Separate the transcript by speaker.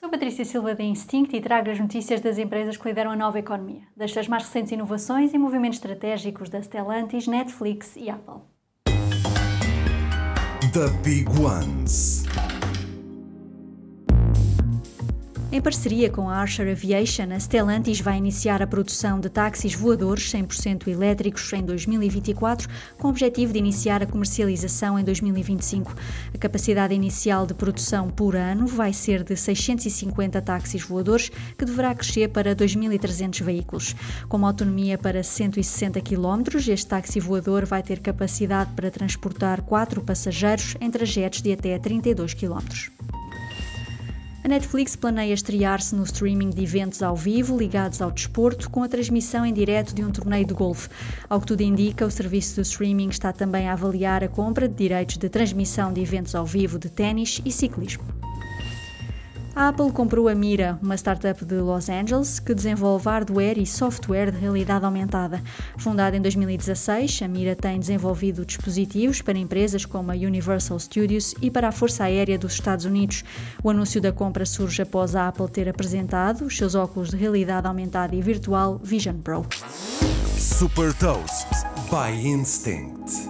Speaker 1: Sou Patrícia Silva da Instinct e trago as notícias das empresas que lideram a nova economia, das suas mais recentes inovações e movimentos estratégicos da Stellantis, Netflix e Apple.
Speaker 2: The Big Ones.
Speaker 1: Em parceria com a Archer Aviation, a Stellantis vai iniciar a produção de táxis voadores 100% elétricos em 2024, com o objetivo de iniciar a comercialização em 2025. A capacidade inicial de produção por ano vai ser de 650 táxis voadores, que deverá crescer para 2.300 veículos. Com uma autonomia para 160 km, este táxi voador vai ter capacidade para transportar quatro passageiros em trajetos de até 32 km. A Netflix planeia estrear-se no streaming de eventos ao vivo ligados ao desporto, com a transmissão em direto de um torneio de golfe. Ao que tudo indica, o serviço de streaming está também a avaliar a compra de direitos de transmissão de eventos ao vivo de ténis e ciclismo. A Apple comprou a Mira, uma startup de Los Angeles que desenvolve hardware e software de realidade aumentada. Fundada em 2016, a Mira tem desenvolvido dispositivos para empresas como a Universal Studios e para a Força Aérea dos Estados Unidos. O anúncio da compra surge após a Apple ter apresentado os seus óculos de realidade aumentada e virtual Vision Pro.
Speaker 2: Super Toast by Instinct.